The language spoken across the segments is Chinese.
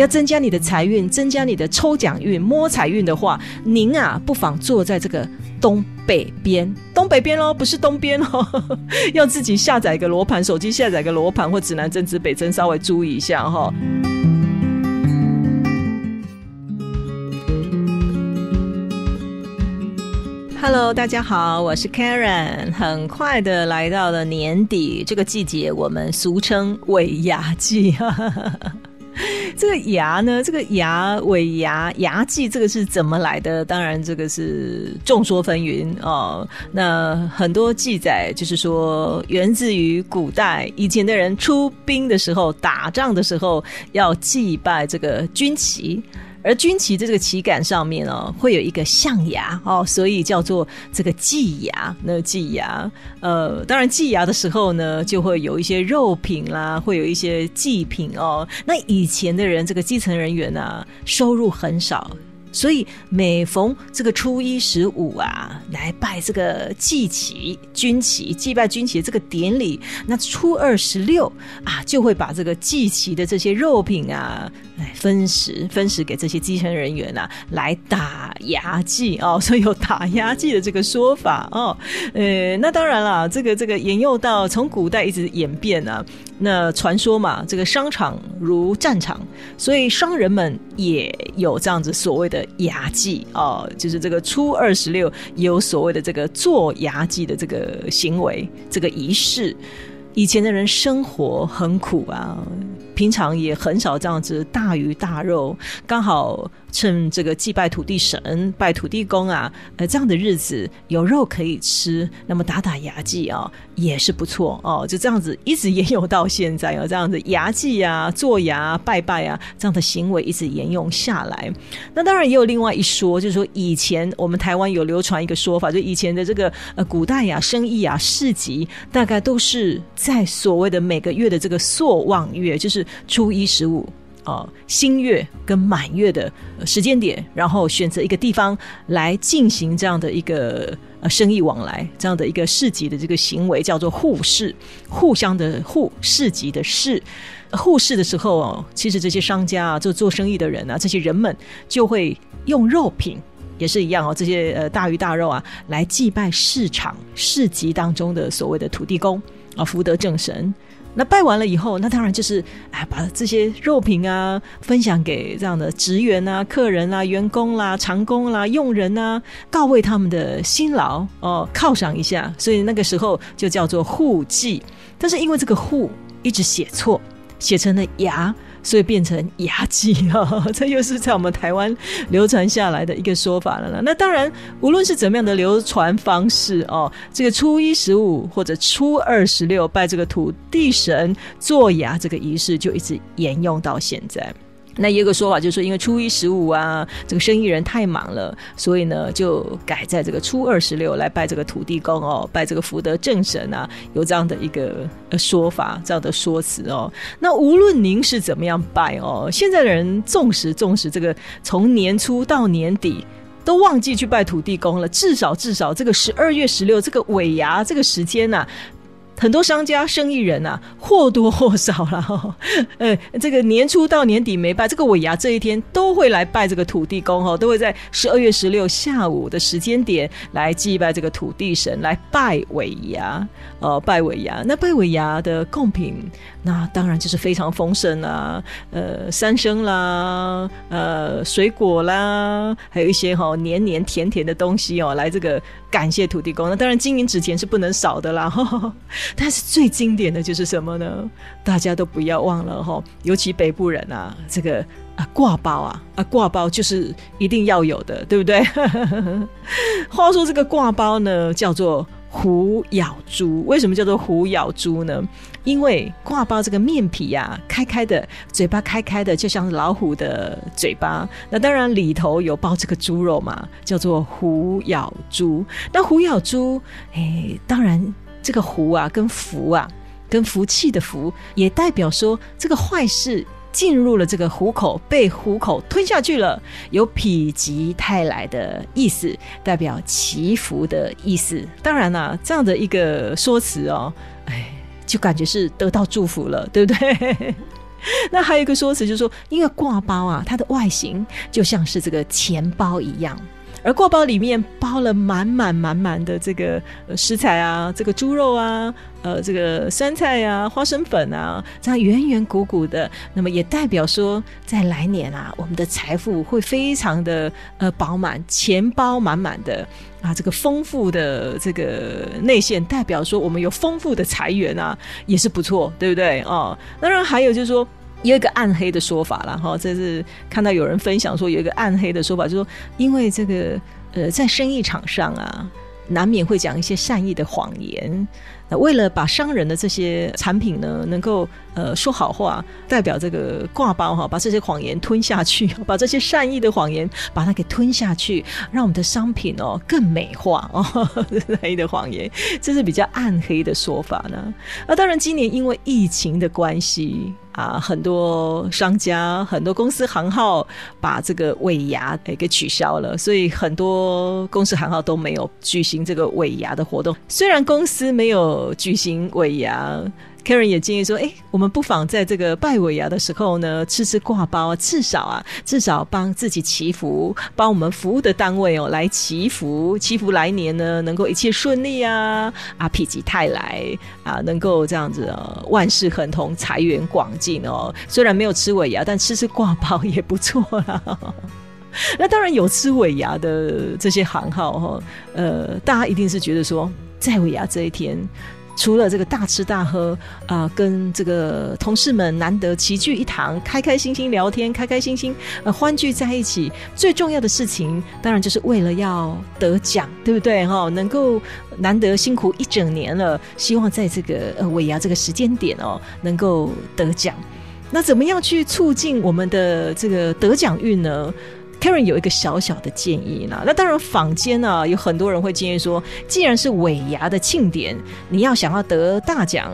要增加你的财运，增加你的抽奖运、摸财运的话，您啊，不妨坐在这个东北边，东北边喽，不是东边哦，要自己下载一个罗盘，手机下载个罗盘或指南针指北针，稍微注意一下哈。Hello，大家好，我是 Karen。很快的来到了年底这个季节，我们俗称尾牙季。这个牙呢，这个牙尾牙牙祭，这个是怎么来的？当然，这个是众说纷纭哦。那很多记载就是说，源自于古代以前的人出兵的时候，打仗的时候要祭拜这个军旗。而军旗在这个旗杆上面哦，会有一个象牙哦，所以叫做这个祭牙。那祭牙，呃，当然祭牙的时候呢，就会有一些肉品啦，会有一些祭品哦。那以前的人，这个基层人员啊，收入很少。所以每逢这个初一十五啊，来拜这个祭旗、军旗、祭拜军旗这个典礼，那初二十六啊，就会把这个祭旗的这些肉品啊，来分食分食给这些基层人员啊，来打牙祭哦，所以有打牙祭的这个说法哦。呃，那当然了，这个这个沿用到从古代一直演变啊。那传说嘛，这个商场如战场，所以商人们也有这样子所谓的牙祭哦，就是这个初二十六有所谓的这个做牙祭的这个行为，这个仪式。以前的人生活很苦啊，平常也很少这样子大鱼大肉，刚好。趁这个祭拜土地神、拜土地公啊，呃，这样的日子有肉可以吃，那么打打牙祭啊也是不错哦。就这样子一直沿用到现在啊，这样子牙祭啊、做牙、拜拜啊这样的行为一直沿用下来。那当然也有另外一说，就是说以前我们台湾有流传一个说法，就以前的这个呃古代呀、生意啊、市集，大概都是在所谓的每个月的这个朔望月，就是初一十五。呃，新月跟满月的时间点，然后选择一个地方来进行这样的一个呃生意往来，这样的一个市集的这个行为叫做互市，互相的互市集的市，互市的时候哦，其实这些商家啊，做做生意的人啊，这些人们就会用肉品也是一样哦，这些呃大鱼大肉啊，来祭拜市场市集当中的所谓的土地公啊，福德正神。那拜完了以后，那当然就是哎，把这些肉品啊分享给这样的职员啊、客人啊、员工啦、长工啦、佣人啊，告慰他们的辛劳哦，犒赏一下。所以那个时候就叫做护祭。但是因为这个“护”一直写错，写成了“牙”。所以变成牙祭啊，这又是在我们台湾流传下来的一个说法了呢。那当然，无论是怎么样的流传方式哦，这个初一十五或者初二十六拜这个土地神做牙这个仪式，就一直沿用到现在。那也有个说法，就是说，因为初一十五啊，这个生意人太忙了，所以呢，就改在这个初二十六来拜这个土地公哦，拜这个福德正神啊，有这样的一个说法，这样的说辞哦。那无论您是怎么样拜哦，现在的人重视重视这个，从年初到年底都忘记去拜土地公了，至少至少这个十二月十六这个尾牙这个时间呐。很多商家、生意人呐，或多或少了，呃，这个年初到年底没拜，这个尾牙这一天都会来拜这个土地公哈，都会在十二月十六下午的时间点来祭拜这个土地神，来拜尾牙，呃，拜尾牙。那拜尾牙的贡品，那当然就是非常丰盛啊，呃，三生啦，呃，水果啦，还有一些哈黏黏甜甜的东西哦，来这个感谢土地公。那当然金银纸钱是不能少的啦。但是最经典的就是什么呢？大家都不要忘了哈，尤其北部人啊，这个啊挂包啊啊挂包就是一定要有的，对不对？话说这个挂包呢，叫做虎咬猪。为什么叫做虎咬猪呢？因为挂包这个面皮呀，开开的，嘴巴开开的，就像老虎的嘴巴。那当然里头有包这个猪肉嘛，叫做虎咬猪。那虎咬猪，哎，当然。这个“胡”啊，跟“福”啊，跟福气的福，也代表说这个坏事进入了这个虎口，被虎口吞下去了，有否极泰来的意思，代表祈福的意思。当然啦，这样的一个说辞哦，哎，就感觉是得到祝福了，对不对？那还有一个说辞就是说，因为挂包啊，它的外形就像是这个钱包一样。而挂包里面包了满满满满的这个食材啊，这个猪肉啊，呃，这个酸菜啊，花生粉啊，这样圆圆鼓鼓的，那么也代表说，在来年啊，我们的财富会非常的呃饱满，钱包满满的啊，这个丰富的这个内线，代表说我们有丰富的财源啊，也是不错，对不对哦？当然还有就是说。有一个暗黑的说法了哈，这是看到有人分享说有一个暗黑的说法，就说因为这个呃，在生意场上啊，难免会讲一些善意的谎言。那为了把商人的这些产品呢，能够呃说好话，代表这个挂包哈，把这些谎言吞下去，把这些善意的谎言把它给吞下去，让我们的商品哦更美化哦，善意的谎言，这是比较暗黑的说法呢。那当然，今年因为疫情的关系啊，很多商家、很多公司行号把这个尾牙给取消了，所以很多公司行号都没有举行这个尾牙的活动。虽然公司没有。举行尾牙，Karen 也建议说：“哎，我们不妨在这个拜尾牙的时候呢，吃吃挂包，至少啊，至少帮自己祈福，帮我们服务的单位哦来祈福，祈福来年呢能够一切顺利啊，啊，否极泰来啊，能够这样子万事亨通，财源广进哦。虽然没有吃尾牙，但吃吃挂包也不错啦。那当然有吃尾牙的这些行号哈，呃，大家一定是觉得说。”在尾牙这一天，除了这个大吃大喝啊，跟这个同事们难得齐聚一堂，开开心心聊天，开开心心呃欢聚在一起，最重要的事情当然就是为了要得奖，对不对哈？能够难得辛苦一整年了，希望在这个呃尾牙这个时间点哦，能够得奖。那怎么样去促进我们的这个得奖运呢？Karen 有一个小小的建议呢，那当然坊间呢有很多人会建议说，既然是尾牙的庆典，你要想要得大奖。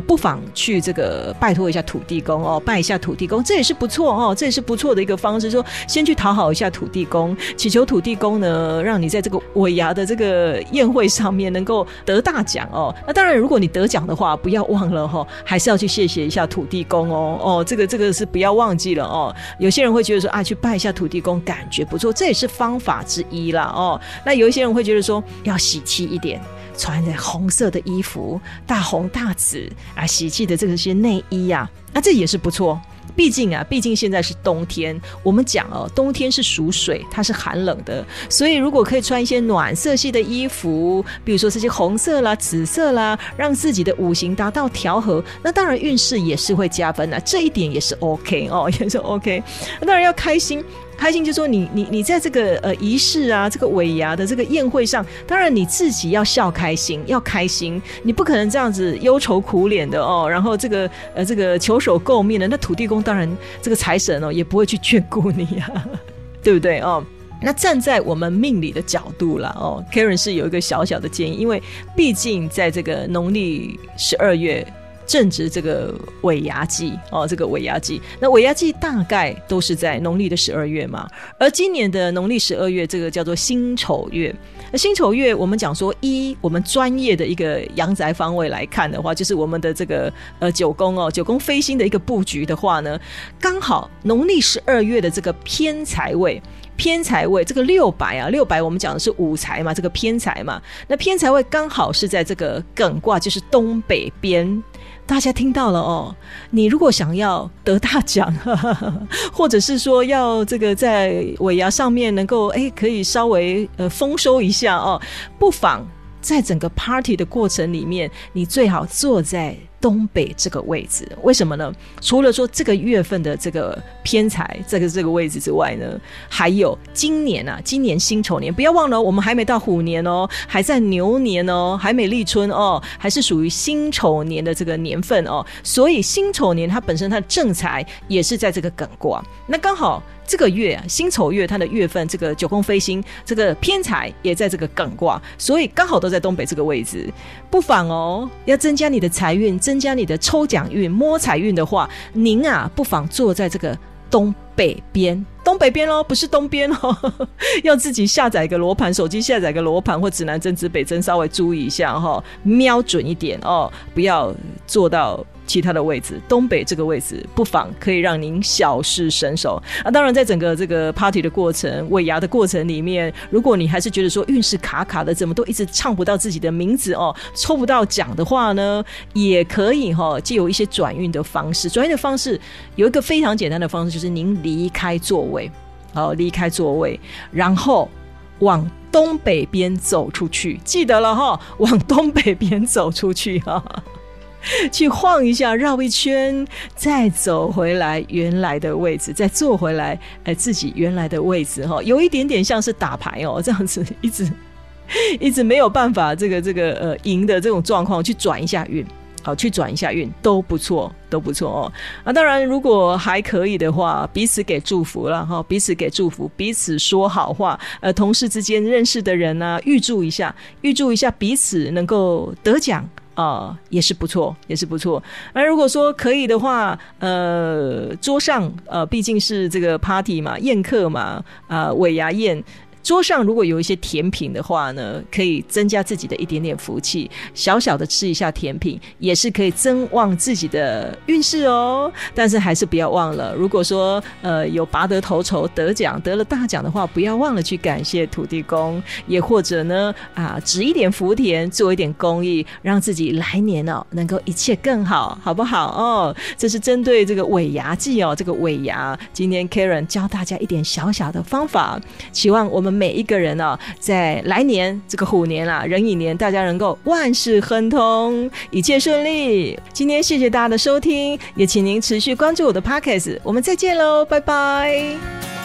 不妨去这个拜托一下土地公哦，拜一下土地公，这也是不错哦，这也是不错的一个方式。说先去讨好一下土地公，祈求土地公呢，让你在这个尾牙的这个宴会上面能够得大奖哦。那当然，如果你得奖的话，不要忘了哈，还是要去谢谢一下土地公哦。哦，这个这个是不要忘记了哦。有些人会觉得说啊，去拜一下土地公，感觉不错，这也是方法之一啦哦。那有一些人会觉得说，要喜气一点。穿着红色的衣服，大红大紫啊，喜气的这些内衣呀，那这也是不错。毕竟啊，毕竟现在是冬天，我们讲哦，冬天是属水，它是寒冷的，所以如果可以穿一些暖色系的衣服，比如说这些红色啦、紫色啦，让自己的五行达到调和，那当然运势也是会加分的，这一点也是 OK 哦，也是 OK。当然要开心。开心就说你你你在这个呃仪式啊，这个尾牙的这个宴会上，当然你自己要笑开心，要开心，你不可能这样子忧愁苦脸的哦。然后这个呃这个求手垢面的，那土地公当然这个财神哦也不会去眷顾你呀，对不对哦？那站在我们命理的角度了哦，Karen 是有一个小小的建议，因为毕竟在这个农历十二月。正值这个尾牙季哦，这个尾牙季，那尾牙季大概都是在农历的十二月嘛。而今年的农历十二月，这个叫做辛丑月。那辛丑月，我们讲说，一我们专业的一个阳宅方位来看的话，就是我们的这个呃九宫哦，九宫飞星的一个布局的话呢，刚好农历十二月的这个偏财位，偏财位这个六白啊，六白我们讲的是五财嘛，这个偏财嘛，那偏财位刚好是在这个艮卦，就是东北边。大家听到了哦，你如果想要得大奖，或者是说要这个在尾牙上面能够哎可以稍微呃丰收一下哦，不妨在整个 party 的过程里面，你最好坐在。东北这个位置，为什么呢？除了说这个月份的这个偏财这个这个位置之外呢，还有今年啊，今年辛丑年，不要忘了，我们还没到虎年哦，还在牛年哦，还没立春哦，还是属于辛丑年的这个年份哦。所以辛丑年它本身它的正财也是在这个艮卦，那刚好这个月啊，辛丑月它的月份这个九宫飞星这个偏财也在这个艮卦，所以刚好都在东北这个位置，不妨哦，要增加你的财运增。增加你的抽奖运、摸彩运的话，您啊，不妨坐在这个东北边。东北边喽，不是东边哦，要自己下载一个罗盘，手机下载个罗盘或指南针、指北针，稍微注意一下哈，瞄准一点哦，不要做到其他的位置。东北这个位置，不妨可以让您小试身手啊。当然，在整个这个 party 的过程、尾牙的过程里面，如果你还是觉得说运势卡卡的，怎么都一直唱不到自己的名字哦，抽不到奖的话呢，也可以哈，借有一些转运的方式。转运的方式有一个非常简单的方式，就是您离开座位。好，离开座位，然后往东北边走出去。记得了哈，往东北边走出去哈，去晃一下，绕一圈，再走回来原来的位置，再坐回来，哎，自己原来的位置哈。有一点点像是打牌哦，这样子一直 一直没有办法这个这个呃赢的这种状况，去转一下运。好，去转一下运都不错，都不错哦。啊，当然，如果还可以的话，彼此给祝福了哈，彼此给祝福，彼此说好话。呃，同事之间认识的人呢，预祝一下，预祝一下彼此能够得奖啊，也是不错，也是不错。那如果说可以的话，呃，桌上呃，毕竟是这个 party 嘛，宴客嘛，啊，尾牙宴。桌上如果有一些甜品的话呢，可以增加自己的一点点福气，小小的吃一下甜品，也是可以增旺自己的运势哦。但是还是不要忘了，如果说呃有拔得头筹得奖得了大奖的话，不要忘了去感谢土地公，也或者呢啊，植一点福田，做一点公益，让自己来年哦能够一切更好，好不好哦？这是针对这个尾牙季哦，这个尾牙，今天 Karen 教大家一点小小的方法，希望我们。每一个人呢，在来年这个虎年啊，壬寅年，大家能够万事亨通，一切顺利。今天谢谢大家的收听，也请您持续关注我的 podcast，我们再见喽，拜拜。